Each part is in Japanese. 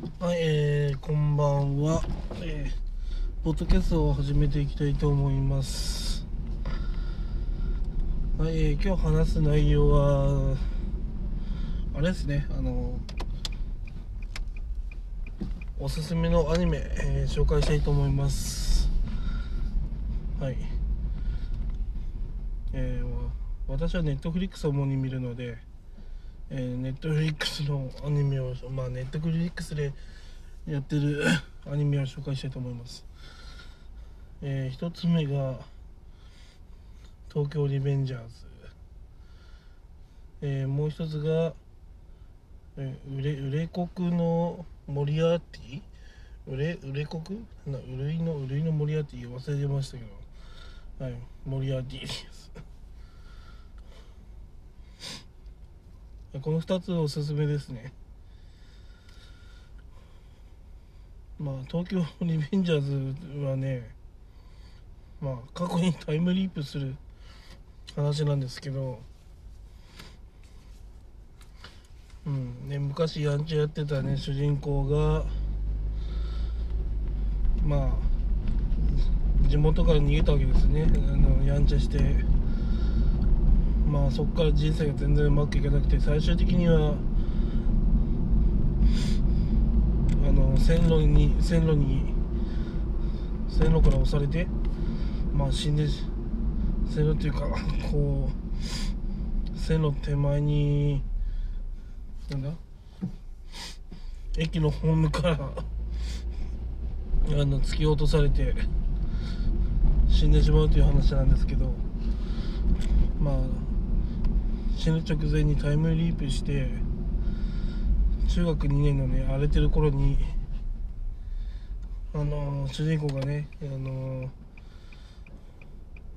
はい、えー、こんばんは、えー、ポッドキャストを始めていきたいと思います。はい、えー、今日話す内容は、あれですね、あの、おすすめのアニメ、えー紹介したいと思います。はい。えー、私はネットフリックスを主に見るので、えー、ネットフリックスのアニメをまあネットフリックスでやってる アニメを紹介したいと思います、えー、一つ目が東京リベンジャーズ、えー、もう一つが、えー、憂れ憂れ国のモリアーティ？憂れ憂れ国な憂れいの憂れいのモリアーティ？忘れてましたけど。はいモリアーティです。この2つおすすめですね。まあ東京リベンジャーズはねまあ過去にタイムリープする話なんですけどうんね昔ヤンチャやってたね主人公がまあ地元から逃げたわけですね。あのヤンチャして。まあそこから人生が全然うまくいかなくて最終的にはあの線路に線路に線路から押されてまあ死んで線路っていうかこう線路手前になんだ？駅のホームからあの突き落とされて死んでしまうという話なんですけどまあ死ぬ直前にタイムリープして中学2年のね荒れてる頃にあの主人公がねあの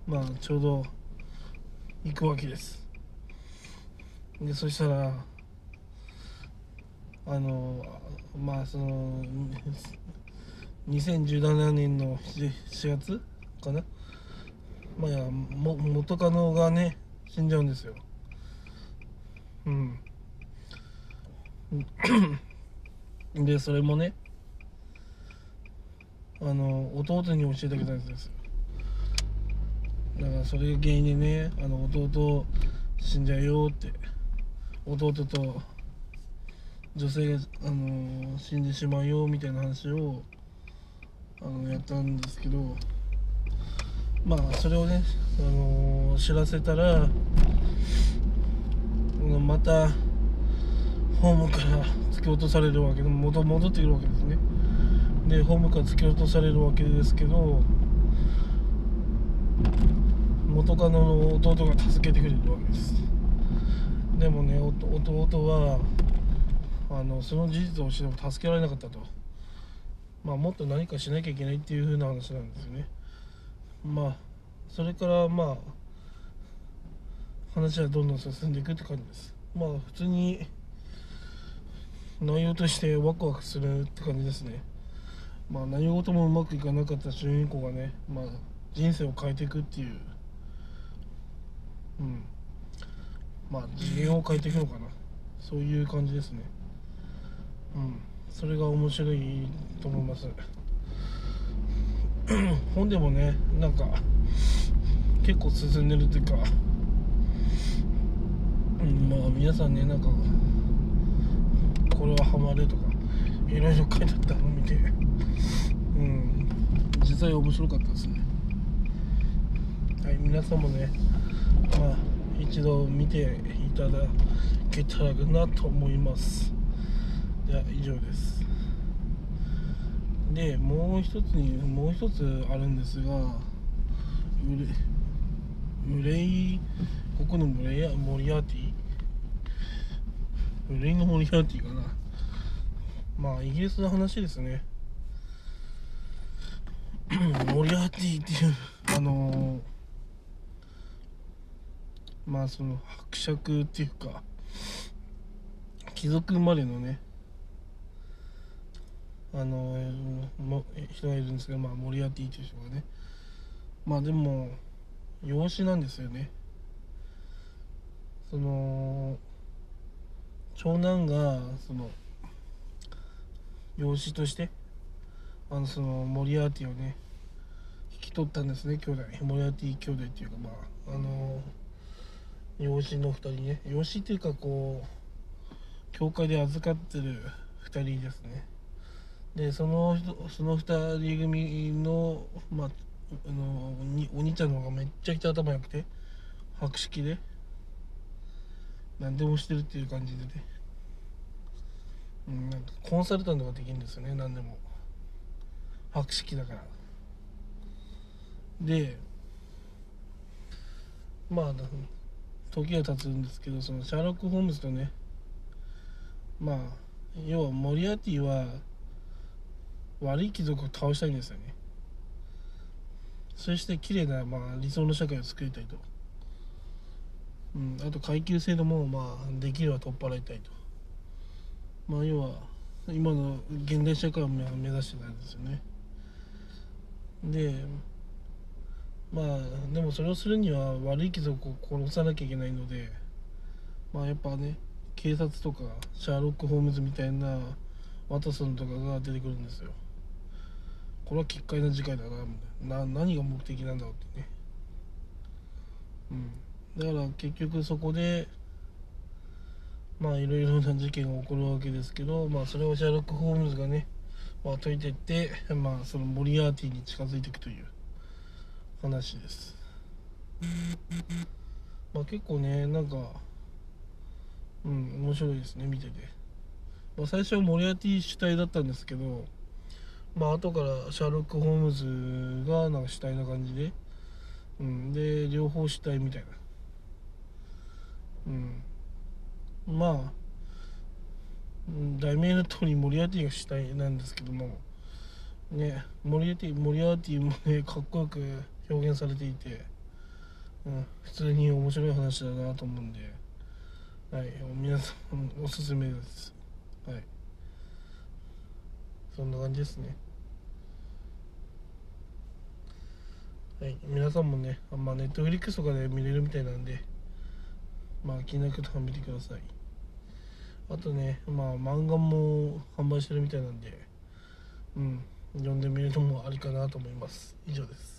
まあちょうど行くわけです。でそしたらあのまあその2017年の 4, 月かな？まあや元カノがね死んじゃうんですよ。うん。でそれもねあの弟に教えてあげたんです。だからそれが原因でねあの弟死んじゃうよって弟と女性があの死んでしまうよみたいな話をあのやったんですけどまあそれをね、あの知らせたらまたホームから突き落とされるわけで戻戻ってくるわけですね。でホームから突き落とされるわけですけど元カノの弟が助けてくれるわけです。でもね弟はあのその事実を知っても助けられなかったと。まあもっと何かしなきゃいけないっていう風な話なんですよね。まあそれからまあ話はどんどん進んでいくって感じです。まあ普通に内容としてワクワクするって感じですね。まあ何事もうまくいかなかった主人公がねまあ人生を変えていくっていう。うん。まあ次元を変えていくのかな。そういう感じですね。うん。それが面白いと思います。本でもねなんか結構進んでるっていうか、まあ皆さんねなんかこれはハマるとかいろいろ書いてあったのを見て。うん。実際面白かったですね。はい皆さんもねまあ一度見ていただけたらなと思います。では以上です。でもう一つにもう一つあるんですがウレレイここのモレアモリアーティウレイのモリアーティかな。まあイギリスの話ですね。モリアーティっていうあのまあその伯爵っていうか貴族生まれのねあのも人がいるんですけど、まあ、モリアーティーという人がね。まあでも養子なんですよね。その長男がその養子としてあのそのモリアーティをね引き取ったんですね兄弟。モリアーティ兄弟っていうかまああの養子の2人ね。養子っていうかこう教会で預かってる2人ですね。でそのその2人組の,、まあ、あのお兄ちゃんの方がめっちゃくちゃ頭良くて博識で。何でもしてるっていう感じでね、うん、なんかコンサルタントができるんですよね。何でも。博識だから。でまあ時が経つんですけどそのシャーロック・ホームズとねまあ要はモリアーティは悪い貴族を倒したいんですよね。そして綺麗なまあ理想の社会を作りたいと、うん、あと階級制度もまあできれば取っ払いたいと。まあ要は今の現代社会を目指してたんですよね。でまあでもそれをするには悪い貴族を殺さなきゃいけないのでまあやっぱね警察とかシャーロック・ホームズみたいなワトソンとかが出てくるんですよ。これは奇怪な事件だな。な何が目的なんだろうってね。うん。だから結局そこでまあいろいろな事件が起こるわけですけどまあそれをシャーロック・ホームズがね、まあ、解いていってまあそのモリアーティに近づいていくという話です。まあ結構ねなんかうん面白いですね見てて、まあ、最初はモリアーティ主体だったんですけどまあ後からシャーロック・ホームズがなんか主体な感じで、うん、で両方主体みたいな。うんまあ題名の通りモリアーティが主体なんですけどもねモリアーティモリアーティもね かっこよく表現されていて、うん、普通に面白い話だなと思うんで、はい、皆さんおすすめです。はい。そんな感じですね。はい、皆さんもね、あんま、ネットフリックスとかで見れるみたいなんで、まあ、気になる方は見てください。あとね、まあ、漫画も販売してるみたいなんで、うん、読んでみるのもありかなと思います。以上です。